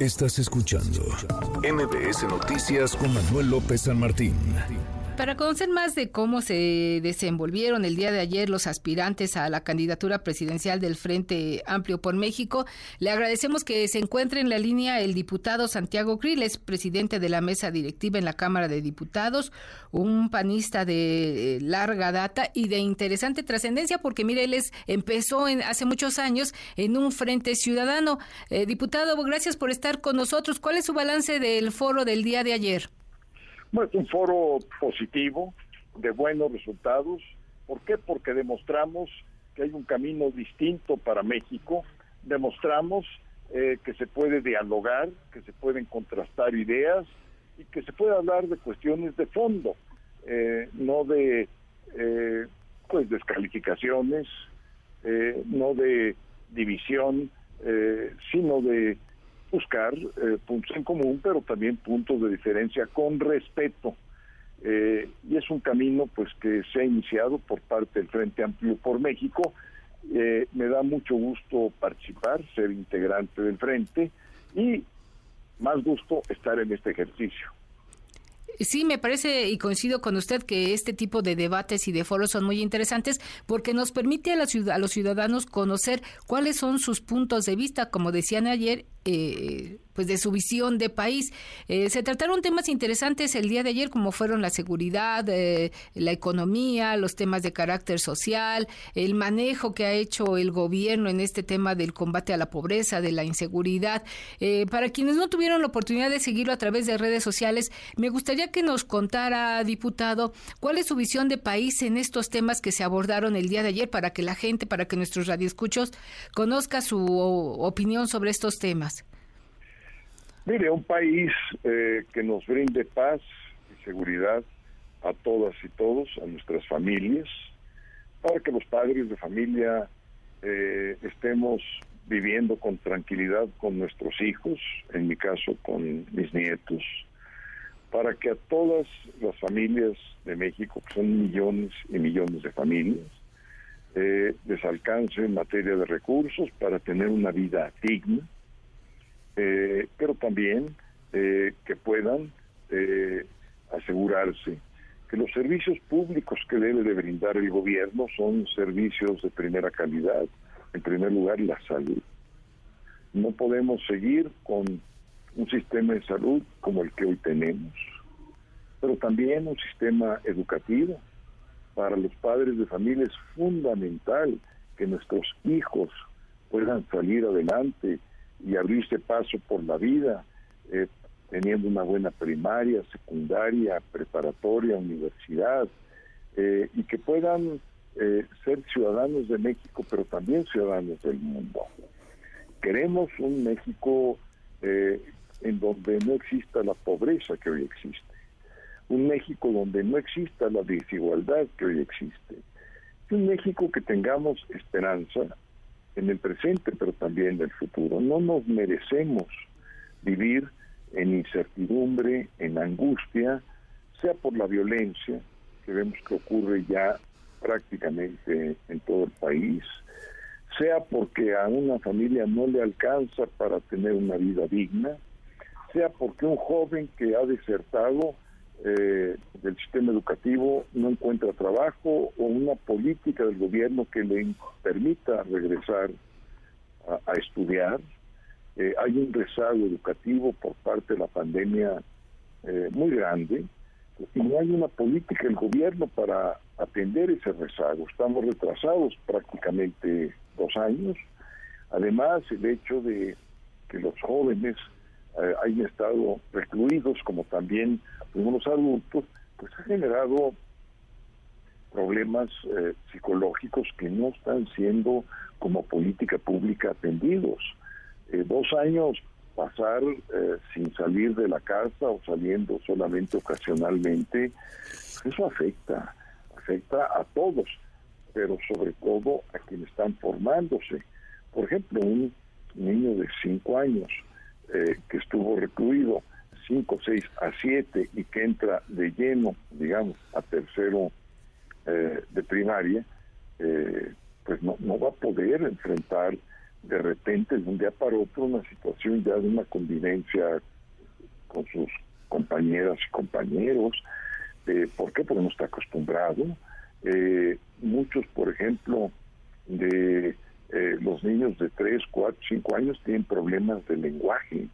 Estás escuchando MBS Noticias con Manuel López San Martín. Para conocer más de cómo se desenvolvieron el día de ayer los aspirantes a la candidatura presidencial del Frente Amplio por México, le agradecemos que se encuentre en la línea el diputado Santiago Griles, presidente de la mesa directiva en la Cámara de Diputados, un panista de larga data y de interesante trascendencia, porque mire, él empezó en, hace muchos años en un Frente Ciudadano. Eh, diputado, gracias por estar con nosotros. ¿Cuál es su balance del foro del día de ayer? Bueno, es un foro positivo, de buenos resultados. ¿Por qué? Porque demostramos que hay un camino distinto para México, demostramos eh, que se puede dialogar, que se pueden contrastar ideas y que se puede hablar de cuestiones de fondo, eh, no de eh, pues descalificaciones, no de división, sino de buscar eh, puntos en común, pero también puntos de diferencia con respeto. Eh, y es un camino pues que se ha iniciado por parte del Frente Amplio por México. Eh, me da mucho gusto participar, ser integrante del Frente y más gusto estar en este ejercicio. Sí, me parece y coincido con usted que este tipo de debates y de foros son muy interesantes porque nos permite a, la a los ciudadanos conocer cuáles son sus puntos de vista, como decían ayer, eh, pues de su visión de país. Eh, se trataron temas interesantes el día de ayer, como fueron la seguridad, eh, la economía, los temas de carácter social, el manejo que ha hecho el gobierno en este tema del combate a la pobreza, de la inseguridad. para quienes no tuvieron la oportunidad de seguirlo a través de redes sociales, me gustaría que nos contara, diputado, cuál es su visión de país en estos temas que se abordaron el día de ayer para que la gente, para que nuestros radioescuchos conozca su opinión sobre estos temas. Mire, un país eh, que nos brinde paz y seguridad a todas y todos, a nuestras familias, para que los padres de familia eh, estemos viviendo con tranquilidad con nuestros hijos, en mi caso con mis nietos, para que a todas las familias de México, que son millones y millones de familias, eh, les alcance en materia de recursos para tener una vida digna, eh, pero también eh, que puedan eh, asegurarse que los servicios públicos que debe de brindar el gobierno son servicios de primera calidad. En primer lugar, la salud. No podemos seguir con un sistema de salud como el que hoy tenemos, pero también un sistema educativo. Para los padres de familia es fundamental que nuestros hijos puedan salir adelante y abrirse paso por la vida, eh, teniendo una buena primaria, secundaria, preparatoria, universidad, eh, y que puedan eh, ser ciudadanos de México, pero también ciudadanos del mundo. Queremos un México en donde no exista la pobreza que hoy existe, un México donde no exista la desigualdad que hoy existe, un México que tengamos esperanza, en el presente, pero también en el futuro. No nos merecemos vivir en incertidumbre, en angustia, sea por la violencia, que vemos que ocurre ya prácticamente en todo el país, sea porque a una familia no le alcanza para tener una vida digna, sea porque un joven que ha desertado eh, del sistema educativo no encuentra trabajo o una política del gobierno que le permita regresar a, estudiar. Eh, hay un rezago educativo por parte de la pandemia eh, muy grande y no hay una política del gobierno para atender ese rezago. Estamos retrasados prácticamente dos años. Además, el hecho de que los jóvenes eh, hayan estado recluidos, como también algunos adultos, pues ha generado problemas eh, psicológicos que no están siendo como política pública atendidos. Eh, dos años pasar sin salir de la casa o saliendo solamente ocasionalmente, eso afecta, afecta a todos, pero sobre todo a quienes están formándose. Por ejemplo, un niño de cinco años eh, que estuvo recluido 5, 6 a 7 y que entra de lleno, digamos, a tercero eh, de primaria, eh, pues no, no va a poder enfrentar de repente, de un día para otro, una situación ya de una convivencia con sus compañeras y compañeros. Eh, ¿Por qué? Porque no está acostumbrado. Eh, muchos, por ejemplo, de eh, los niños de 3, 4, 5 años tienen problemas de lenguaje.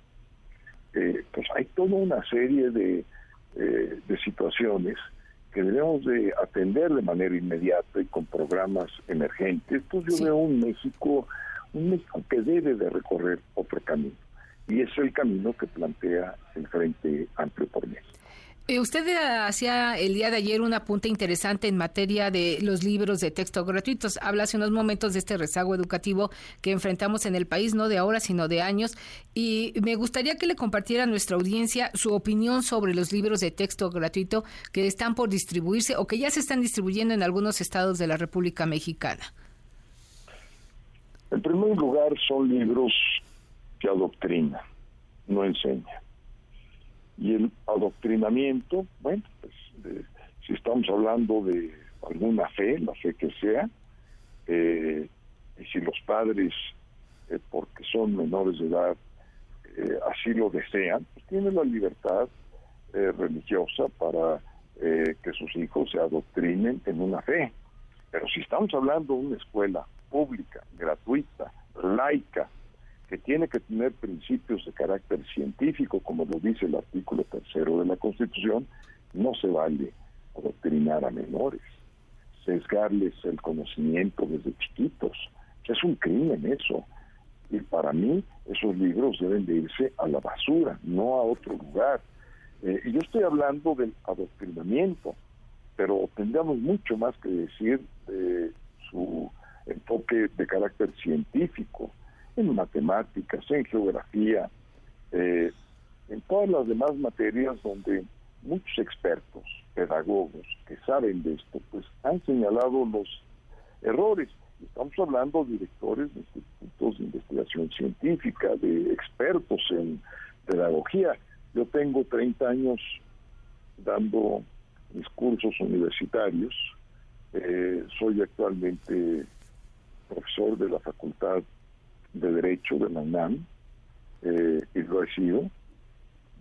Eh, pues hay toda una serie de, de situaciones que debemos de atender de manera inmediata y con programas emergentes. Pues yo veo un México, un México que debe de recorrer otro camino. Y es el camino que plantea el Frente Amplio por México. Eh, usted hacía el día de ayer un apunte interesante en materia de los libros de texto gratuitos. Habla hace unos momentos de este rezago educativo que enfrentamos en el país, no de ahora, sino de años. Y me gustaría que le compartiera a nuestra audiencia su opinión sobre los libros de texto gratuito que están por distribuirse o que ya se están distribuyendo en algunos estados de la República Mexicana. En primer lugar, son libros que adoctrinan, no enseñan y el adoctrinamiento, bueno, pues si estamos hablando de alguna fe, la fe que sea, eh, y si los padres, eh, porque son menores de edad, eh, así lo desean, pues tienen la libertad religiosa para que sus hijos se adoctrinen en una fe. Pero si estamos hablando de una escuela pública, gratuita, laica, que tiene que tener principios de carácter científico, como lo dice el artículo tercero de la Constitución, no se vale adoctrinar a menores, sesgarles el conocimiento desde chiquitos. Es un crimen eso. Y para mí esos libros deben de irse a la basura, no a otro lugar. Eh, y yo estoy hablando del adoctrinamiento, pero tendríamos mucho más que decir de su enfoque de carácter científico en matemáticas, en geografía, eh, en todas las demás materias donde muchos expertos, pedagogos que saben de esto, pues han señalado los errores. Estamos hablando de directores de institutos de investigación científica, de expertos en pedagogía. Yo tengo 30 años dando mis cursos universitarios. Eh, soy actualmente profesor de la Facultad de Derecho de la UNAM eh, y lo he sido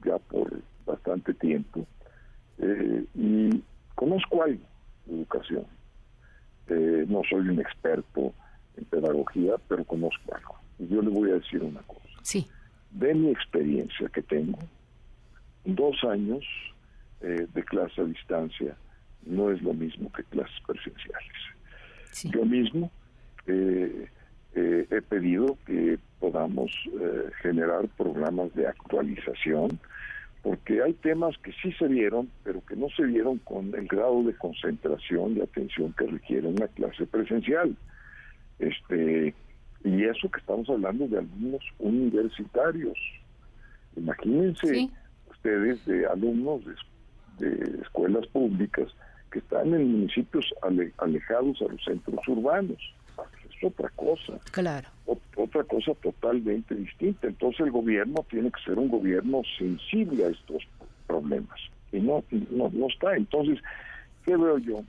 ya por bastante tiempo eh, y conozco algo de educación. Eh, no soy un experto en pedagogía, pero conozco algo. Y yo le voy a decir una cosa. Sí. De mi experiencia que tengo, dos años de clase a distancia no es lo mismo que clases presenciales. Yo mismo eh, eh, he pedido que podamos eh, generar programas de actualización, porque hay temas que sí se vieron, pero que no se vieron con el grado de concentración y atención que requiere una clase presencial. Este, y eso que estamos hablando de alumnos universitarios. Imagínense ustedes de alumnos de, de, escuelas públicas que están en municipios alejados a los centros urbanos otra cosa. Claro. otra cosa totalmente distinta. Entonces el gobierno tiene que ser un gobierno sensible a estos problemas. Y no, no, no está. Entonces, ¿qué veo yo?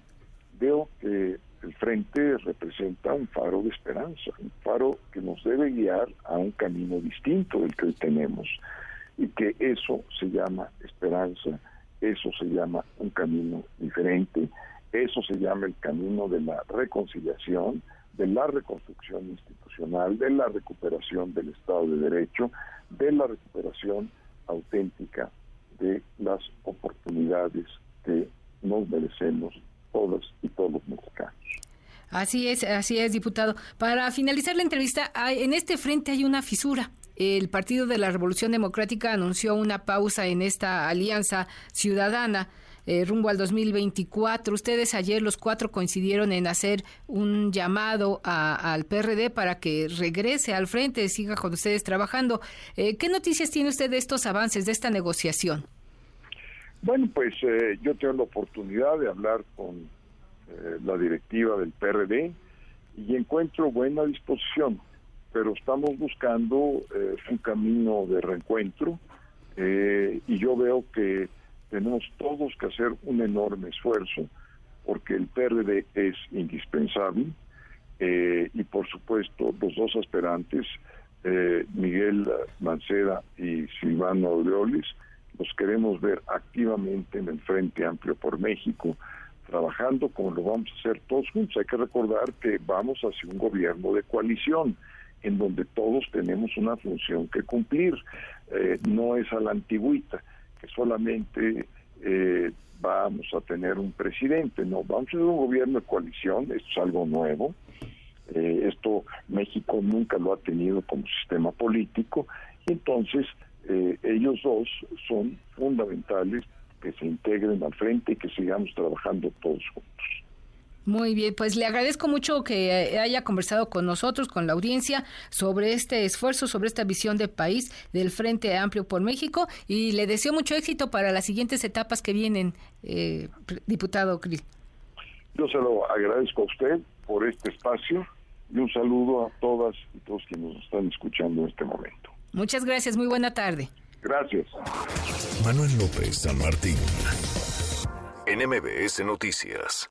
Veo que el frente representa un faro de esperanza, un faro que nos debe guiar a un camino distinto del que hoy tenemos y que eso se llama esperanza, eso se llama un camino diferente, eso se llama el camino de la reconciliación, de la reconstrucción institucional, de la recuperación del Estado de Derecho, de la recuperación auténtica de las oportunidades que nos merecemos todas y todos los mexicanos. Así es, así es, diputado. Para finalizar la entrevista, en este frente hay una fisura. El Partido de la Revolución Democrática anunció una pausa en esta alianza ciudadana. Eh, rumbo al 2024. Ustedes ayer los cuatro coincidieron en hacer un llamado al PRD para que regrese al frente, siga con ustedes trabajando. Eh, ¿Qué noticias tiene usted de estos avances, de esta negociación? Bueno, pues eh, yo tengo la oportunidad de hablar con la directiva del PRD y encuentro buena disposición, pero estamos buscando un camino de reencuentro y yo veo que tenemos todos que hacer un enorme esfuerzo porque el PRD es indispensable, eh, y por supuesto los dos aspirantes, eh, Miguel Mancera y Silvano Aureoles, los queremos ver activamente en el Frente Amplio por México, trabajando como lo vamos a hacer todos juntos. Hay que recordar que vamos hacia un gobierno de coalición, en donde todos tenemos una función que cumplir. Eh, no es a la antigüita, que solamente eh, vamos a tener un presidente, no, vamos a tener un gobierno de coalición, esto es algo nuevo. Eh, esto México nunca lo ha tenido como sistema político, y entonces ellos dos son fundamentales que se integren al frente y que sigamos trabajando todos juntos. Muy bien, pues le agradezco mucho que haya conversado con nosotros, con la audiencia, sobre este esfuerzo, sobre esta visión de país del Frente Amplio por México y le deseo mucho éxito para las siguientes etapas que vienen, eh, diputado Krill. Yo se lo agradezco a usted por este espacio y un saludo a todas y todos quienes nos están escuchando en este momento. Muchas gracias, muy buena tarde. Gracias. Manuel López San Martín. En MBS Noticias.